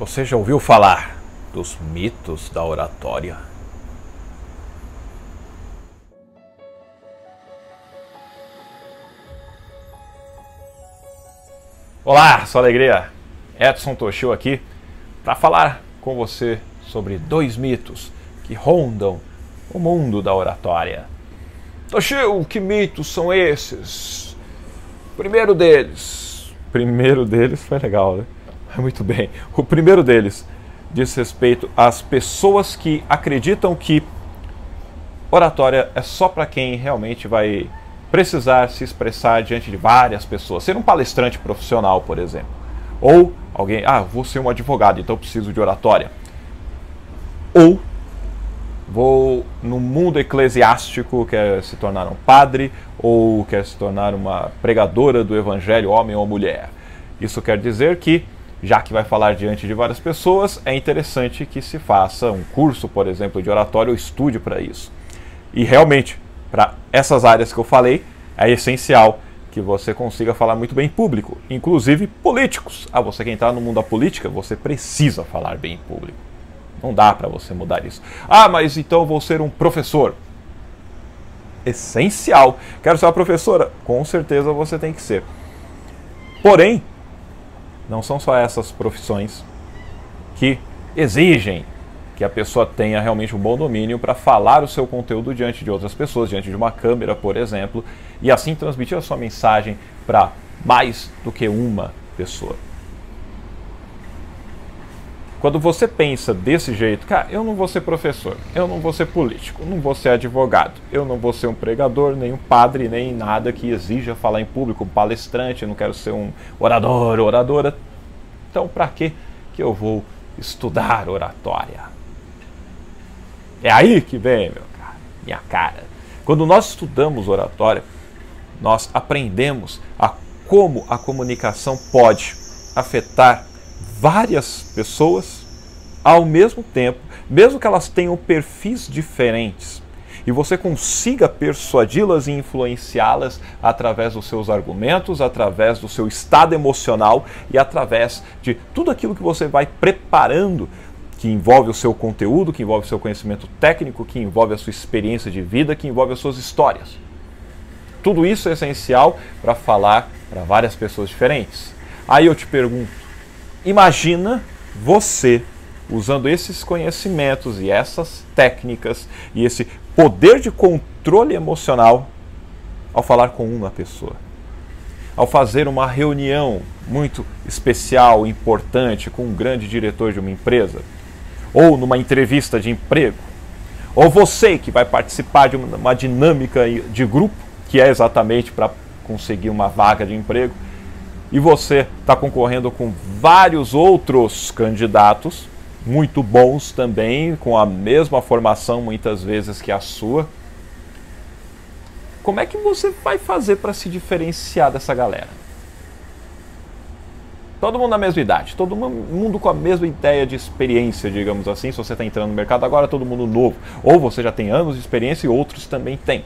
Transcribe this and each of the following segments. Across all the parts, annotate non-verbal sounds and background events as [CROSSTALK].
Você já ouviu falar dos mitos da oratória? Olá, sua alegria! Edson Toshio aqui para falar com você sobre dois mitos que rondam o mundo da oratória. Toshio, que mitos são esses? Primeiro deles. Primeiro deles foi legal, né? [LAUGHS] Muito bem. O primeiro deles diz respeito às pessoas que acreditam que oratória é só para quem realmente vai precisar se expressar diante de várias pessoas. Ser um palestrante profissional, por exemplo. Ou alguém, ah, vou ser um advogado, então preciso de oratória. Ou vou no mundo eclesiástico, quer se tornar um padre, ou quer se tornar uma pregadora do evangelho, homem ou mulher. Isso quer dizer que já que vai falar diante de várias pessoas, é interessante que se faça um curso, por exemplo, de oratório ou estude para isso. E realmente, para essas áreas que eu falei, é essencial que você consiga falar muito bem em público, inclusive políticos. Ah, você que entrar no mundo da política, você precisa falar bem em público. Não dá para você mudar isso. Ah, mas então eu vou ser um professor. Essencial. Quero ser uma professora? Com certeza você tem que ser. Porém, não são só essas profissões que exigem que a pessoa tenha realmente um bom domínio para falar o seu conteúdo diante de outras pessoas, diante de uma câmera, por exemplo, e assim transmitir a sua mensagem para mais do que uma pessoa. Quando você pensa desse jeito, cara, eu não vou ser professor, eu não vou ser político, não vou ser advogado, eu não vou ser um pregador, nem um padre, nem nada que exija falar em público, um palestrante, eu não quero ser um orador, oradora. Então, para que que eu vou estudar oratória? É aí que vem, meu cara, minha cara. Quando nós estudamos oratória, nós aprendemos a como a comunicação pode afetar várias pessoas ao mesmo tempo, mesmo que elas tenham perfis diferentes, e você consiga persuadi-las e influenciá-las através dos seus argumentos, através do seu estado emocional e através de tudo aquilo que você vai preparando que envolve o seu conteúdo, que envolve o seu conhecimento técnico, que envolve a sua experiência de vida, que envolve as suas histórias. Tudo isso é essencial para falar para várias pessoas diferentes. Aí eu te pergunto, Imagina você usando esses conhecimentos e essas técnicas e esse poder de controle emocional ao falar com uma pessoa. Ao fazer uma reunião muito especial, importante com um grande diretor de uma empresa, ou numa entrevista de emprego, ou você que vai participar de uma dinâmica de grupo, que é exatamente para conseguir uma vaga de emprego e você está concorrendo com vários outros candidatos, muito bons também, com a mesma formação muitas vezes que a sua. Como é que você vai fazer para se diferenciar dessa galera? Todo mundo na mesma idade, todo mundo com a mesma ideia de experiência, digamos assim. Se você está entrando no mercado agora, todo mundo novo. Ou você já tem anos de experiência e outros também têm.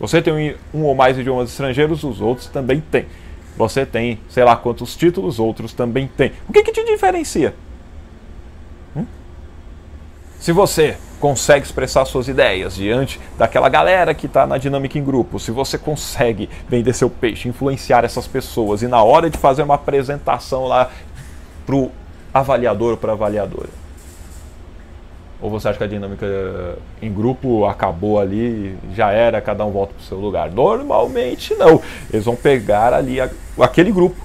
Você tem um ou mais idiomas estrangeiros, os outros também têm. Você tem, sei lá quantos títulos, outros também têm. O que, que te diferencia? Hum? Se você consegue expressar suas ideias diante daquela galera que está na dinâmica em grupo, se você consegue vender seu peixe, influenciar essas pessoas e na hora de fazer uma apresentação lá para o avaliador ou para avaliadora, ou você acha que a dinâmica em grupo acabou ali, já era, cada um volta para o seu lugar? Normalmente não. Eles vão pegar ali a, aquele grupo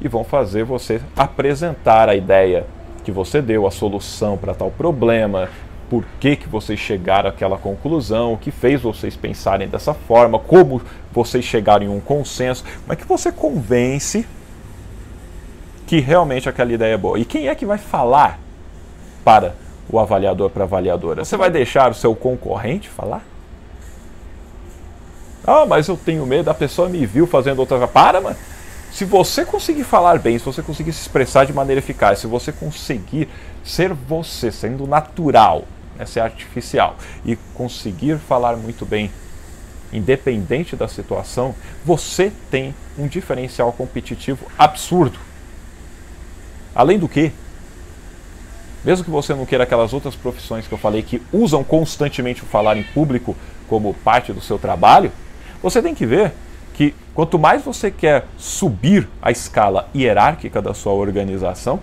e vão fazer você apresentar a ideia que você deu, a solução para tal problema, por que, que vocês chegaram àquela conclusão, o que fez vocês pensarem dessa forma, como vocês chegaram em um consenso, como é que você convence que realmente aquela ideia é boa. E quem é que vai falar para o avaliador para avaliadora? Você vai deixar o seu concorrente falar? Ah, mas eu tenho medo, a pessoa me viu fazendo outra. Para, mano. Se você conseguir falar bem, se você conseguir se expressar de maneira eficaz, se você conseguir ser você, sendo natural, né, ser artificial, e conseguir falar muito bem, independente da situação, você tem um diferencial competitivo absurdo. Além do que, mesmo que você não queira aquelas outras profissões que eu falei que usam constantemente o falar em público como parte do seu trabalho, você tem que ver que quanto mais você quer subir a escala hierárquica da sua organização,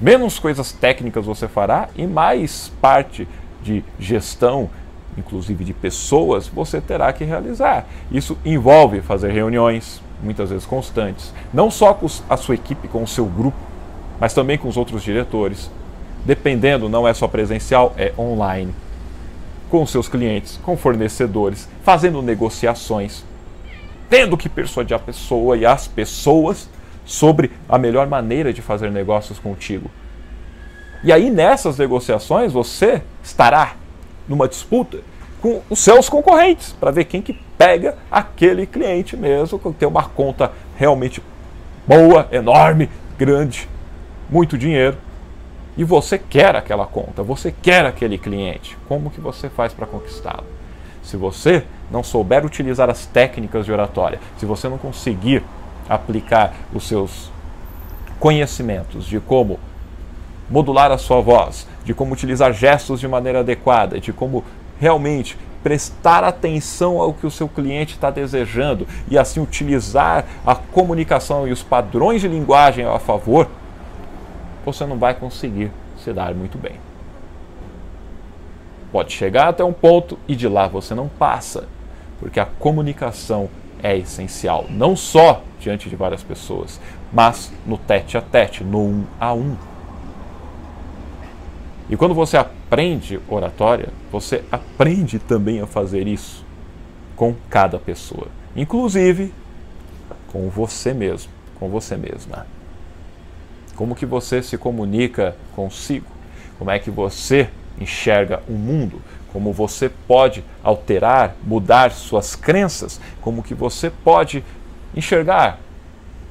menos coisas técnicas você fará e mais parte de gestão, inclusive de pessoas, você terá que realizar. Isso envolve fazer reuniões, muitas vezes constantes, não só com a sua equipe, com o seu grupo, mas também com os outros diretores. Dependendo, não é só presencial, é online. Com seus clientes, com fornecedores, fazendo negociações tendo que persuadir a pessoa e as pessoas sobre a melhor maneira de fazer negócios contigo. E aí nessas negociações você estará numa disputa com os seus concorrentes para ver quem que pega aquele cliente mesmo, que tem uma conta realmente boa, enorme, grande, muito dinheiro. E você quer aquela conta, você quer aquele cliente. Como que você faz para conquistá-lo? Se você não souber utilizar as técnicas de oratória, se você não conseguir aplicar os seus conhecimentos de como modular a sua voz, de como utilizar gestos de maneira adequada, de como realmente prestar atenção ao que o seu cliente está desejando e assim utilizar a comunicação e os padrões de linguagem a favor, você não vai conseguir se dar muito bem. Pode chegar até um ponto e de lá você não passa, porque a comunicação é essencial, não só diante de várias pessoas, mas no tete a tete, no um a um. E quando você aprende oratória, você aprende também a fazer isso com cada pessoa, inclusive com você mesmo, com você mesma. Como que você se comunica consigo? Como é que você enxerga o mundo, como você pode alterar, mudar suas crenças, como que você pode enxergar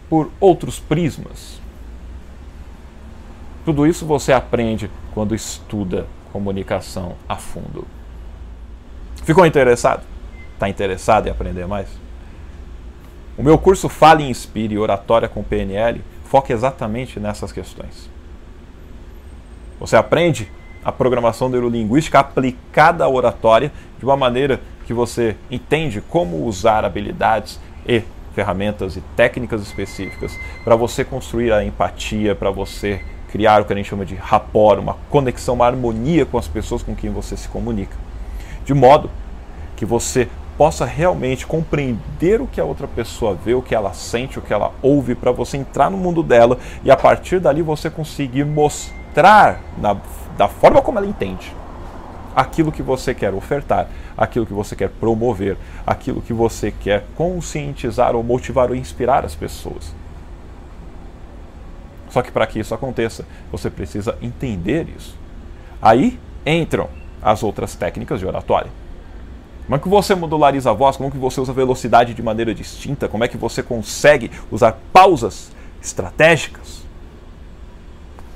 por outros prismas. Tudo isso você aprende quando estuda comunicação a fundo. Ficou interessado? Está interessado em aprender mais? O meu curso Fale Inspire Oratória com PNL foca exatamente nessas questões. Você aprende a programação neurolinguística aplicada à oratória de uma maneira que você entende como usar habilidades e ferramentas e técnicas específicas para você construir a empatia, para você criar o que a gente chama de rapport, uma conexão, uma harmonia com as pessoas com quem você se comunica. De modo que você possa realmente compreender o que a outra pessoa vê, o que ela sente, o que ela ouve, para você entrar no mundo dela e a partir dali você conseguir mostrar na da forma como ela entende aquilo que você quer ofertar, aquilo que você quer promover, aquilo que você quer conscientizar ou motivar ou inspirar as pessoas. Só que para que isso aconteça, você precisa entender isso. Aí entram as outras técnicas de oratória. Como é que você modulariza a voz? Como é que você usa velocidade de maneira distinta? Como é que você consegue usar pausas estratégicas?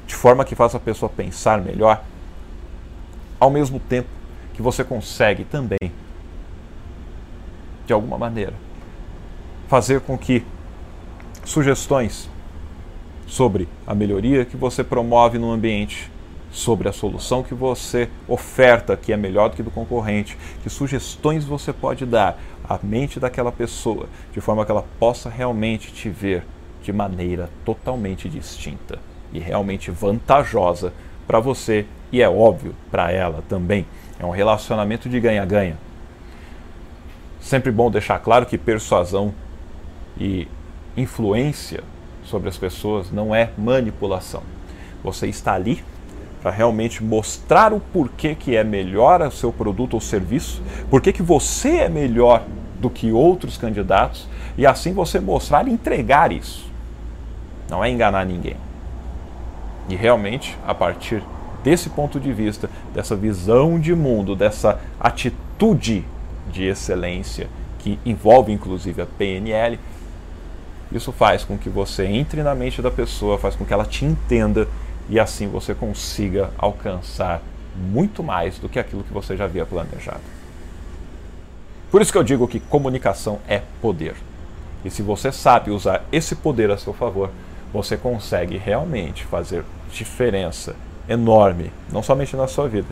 de forma que faça a pessoa pensar melhor, ao mesmo tempo que você consegue também, de alguma maneira, fazer com que sugestões sobre a melhoria que você promove no ambiente, sobre a solução que você oferta, que é melhor do que do concorrente, que sugestões você pode dar à mente daquela pessoa, de forma que ela possa realmente te ver de maneira totalmente distinta e realmente vantajosa para você e é óbvio para ela também. É um relacionamento de ganha-ganha. Sempre bom deixar claro que persuasão e influência sobre as pessoas não é manipulação. Você está ali para realmente mostrar o porquê que é melhor o seu produto ou serviço, porquê que você é melhor do que outros candidatos e assim você mostrar e entregar isso. Não é enganar ninguém. E realmente, a partir desse ponto de vista, dessa visão de mundo, dessa atitude de excelência que envolve inclusive a PNL, isso faz com que você entre na mente da pessoa, faz com que ela te entenda e assim você consiga alcançar muito mais do que aquilo que você já havia planejado. Por isso que eu digo que comunicação é poder. E se você sabe usar esse poder a seu favor, você consegue realmente fazer diferença enorme, não somente na sua vida,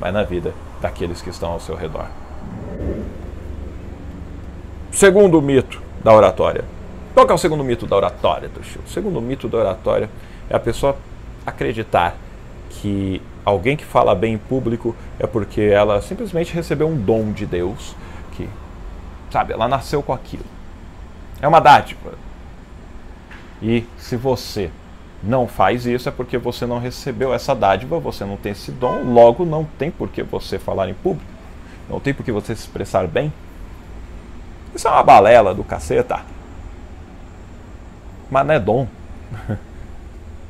mas na vida daqueles que estão ao seu redor. Segundo mito da oratória. Qual é o segundo mito da oratória, Toshio? O segundo mito da oratória é a pessoa acreditar que alguém que fala bem em público é porque ela simplesmente recebeu um dom de Deus, que, sabe, ela nasceu com aquilo. É uma dádiva. E se você não faz isso é porque você não recebeu essa dádiva, você não tem esse dom, logo não tem por que você falar em público, não tem por que você se expressar bem. Isso é uma balela do caceta. Mas não é dom. [LAUGHS]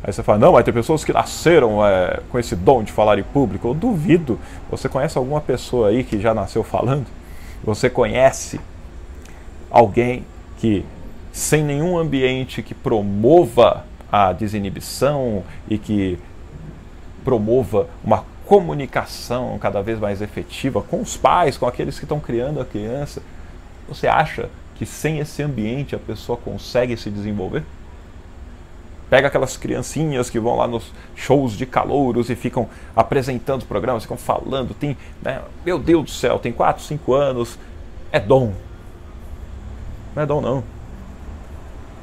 Aí você fala, não, mas tem pessoas que nasceram é, com esse dom de falar em público. Eu duvido. Você conhece alguma pessoa aí que já nasceu falando? Você conhece alguém que, sem nenhum ambiente que promova a desinibição e que promova uma comunicação cada vez mais efetiva com os pais, com aqueles que estão criando a criança, você acha que sem esse ambiente a pessoa consegue se desenvolver? Pega aquelas criancinhas que vão lá nos shows de calouros e ficam apresentando programas, ficam falando, tem, né, meu Deus do céu, tem 4, 5 anos, é dom. Não é dom não.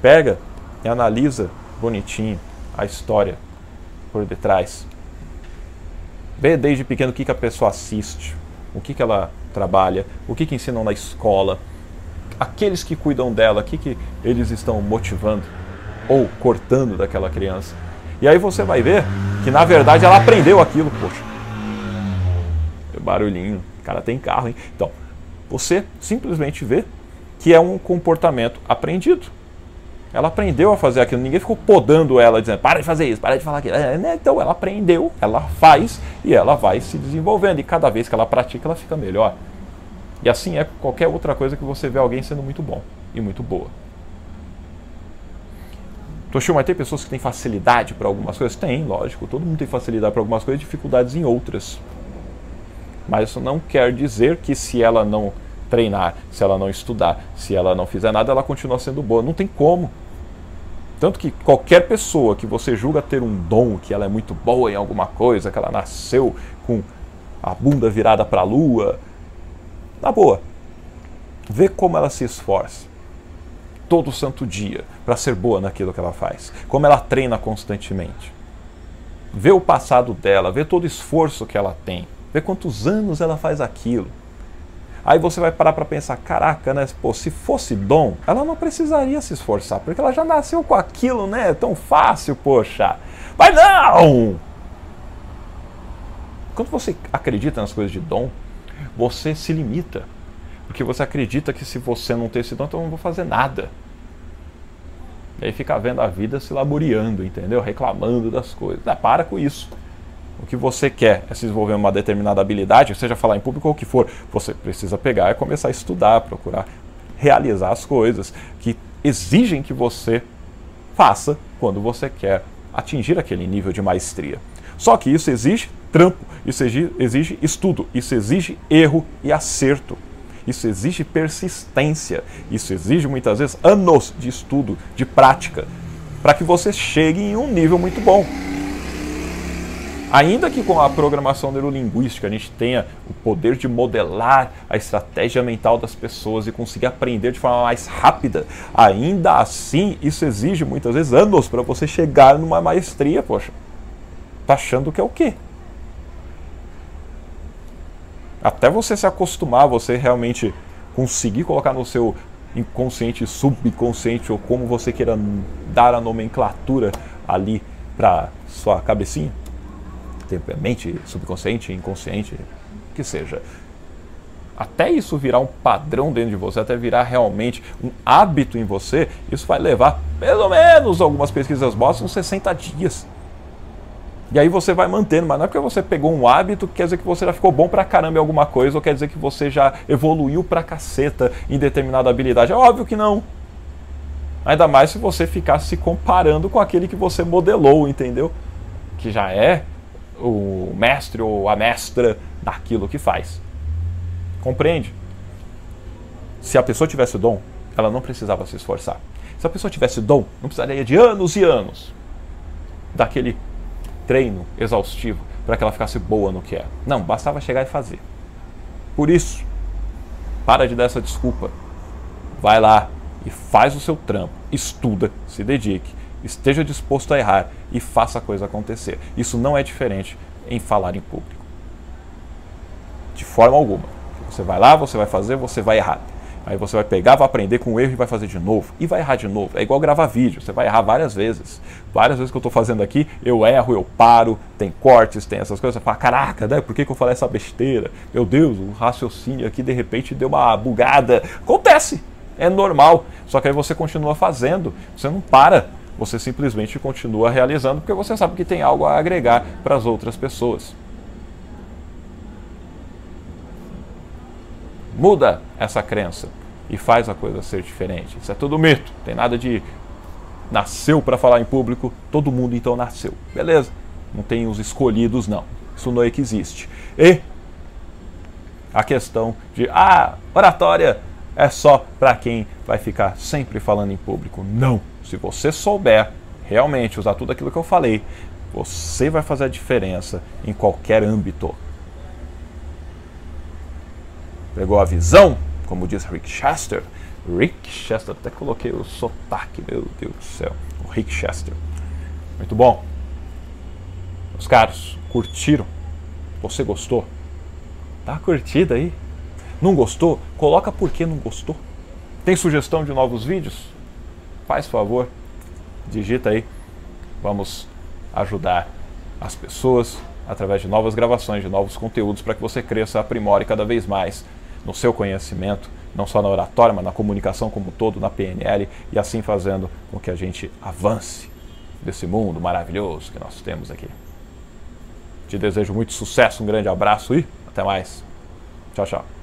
Pega e analisa bonitinho a história por detrás. Vê desde pequeno o que, que a pessoa assiste, o que, que ela trabalha, o que, que ensinam na escola, aqueles que cuidam dela, o que, que eles estão motivando ou cortando daquela criança. E aí você vai ver que na verdade ela aprendeu aquilo, poxa. Barulhinho, o cara tem carro, hein? Então, você simplesmente vê que é um comportamento aprendido. Ela aprendeu a fazer aquilo, ninguém ficou podando ela, dizendo, para de fazer isso, para de falar aquilo. É, né? Então ela aprendeu, ela faz e ela vai se desenvolvendo. E cada vez que ela pratica, ela fica melhor. E assim é qualquer outra coisa que você vê alguém sendo muito bom e muito boa. Toshio, mas tem pessoas que têm facilidade para algumas coisas? Tem, lógico. Todo mundo tem facilidade para algumas coisas e dificuldades em outras. Mas isso não quer dizer que se ela não treinar, se ela não estudar, se ela não fizer nada, ela continua sendo boa. Não tem como. Tanto que qualquer pessoa que você julga ter um dom, que ela é muito boa em alguma coisa, que ela nasceu com a bunda virada para a lua, na boa, vê como ela se esforça todo santo dia para ser boa naquilo que ela faz. Como ela treina constantemente. Vê o passado dela, vê todo o esforço que ela tem, vê quantos anos ela faz aquilo. Aí você vai parar para pensar, caraca, né? Pô, se fosse dom, ela não precisaria se esforçar, porque ela já nasceu com aquilo, né? É tão fácil, poxa. Mas não! Quando você acredita nas coisas de dom, você se limita. Porque você acredita que se você não ter esse dom, então eu não vou fazer nada. E aí fica vendo a vida se laboreando, entendeu? Reclamando das coisas. Ah, para com isso. O que você quer é se desenvolver uma determinada habilidade, seja falar em público ou o que for, você precisa pegar e começar a estudar, procurar realizar as coisas que exigem que você faça quando você quer atingir aquele nível de maestria. Só que isso exige trampo, isso exige estudo, isso exige erro e acerto. Isso exige persistência. Isso exige muitas vezes anos de estudo, de prática, para que você chegue em um nível muito bom. Ainda que com a programação neurolinguística a gente tenha o poder de modelar a estratégia mental das pessoas e conseguir aprender de forma mais rápida, ainda assim isso exige muitas vezes anos para você chegar numa maestria, poxa. Tá achando que é o quê? Até você se acostumar, você realmente conseguir colocar no seu inconsciente, subconsciente, ou como você queira dar a nomenclatura ali para sua cabecinha, mente, subconsciente, inconsciente, que seja. Até isso virar um padrão dentro de você, até virar realmente um hábito em você, isso vai levar, pelo menos, algumas pesquisas mostram, 60 dias. E aí você vai mantendo, mas não é porque você pegou um hábito que quer dizer que você já ficou bom pra caramba em alguma coisa, ou quer dizer que você já evoluiu pra caceta em determinada habilidade. É óbvio que não. Ainda mais se você ficar se comparando com aquele que você modelou, entendeu? Que já é o mestre ou a mestra daquilo que faz. Compreende? Se a pessoa tivesse dom, ela não precisava se esforçar. Se a pessoa tivesse dom, não precisaria de anos e anos daquele treino exaustivo para que ela ficasse boa no que é. Não, bastava chegar e fazer. Por isso, para de dar essa desculpa. Vai lá e faz o seu trampo, estuda, se dedique, esteja disposto a errar e faça a coisa acontecer. Isso não é diferente em falar em público. De forma alguma. Você vai lá, você vai fazer, você vai errar. Aí você vai pegar, vai aprender com o erro e vai fazer de novo. E vai errar de novo. É igual gravar vídeo, você vai errar várias vezes. Várias vezes que eu estou fazendo aqui, eu erro, eu paro, tem cortes, tem essas coisas. Você fala, caraca, né? por que, que eu falei essa besteira? Meu Deus, o raciocínio aqui de repente deu uma bugada. Acontece, é normal. Só que aí você continua fazendo, você não para. Você simplesmente continua realizando porque você sabe que tem algo a agregar para as outras pessoas. Muda essa crença e faz a coisa ser diferente. Isso é tudo mito. Tem nada de nasceu para falar em público, todo mundo então nasceu. Beleza? Não tem os escolhidos não. Isso não é que existe. E a questão de ah, oratória é só para quem vai ficar sempre falando em público. Não. Se você souber realmente usar tudo aquilo que eu falei, você vai fazer a diferença em qualquer âmbito. Pegou a visão? Como diz Rick Chester. Rick Chester, até coloquei o sotaque, meu Deus do céu. O Rick Chester. Muito bom. Meus caros, curtiram? Você gostou? Tá curtida aí? Não gostou? Coloca por que não gostou. Tem sugestão de novos vídeos? Faz favor, digita aí. Vamos ajudar as pessoas através de novas gravações, de novos conteúdos para que você cresça, aprimore cada vez mais no seu conhecimento, não só na oratória, mas na comunicação como um todo, na PNL, e assim fazendo com que a gente avance desse mundo maravilhoso que nós temos aqui. Te desejo muito sucesso, um grande abraço e até mais. Tchau, tchau.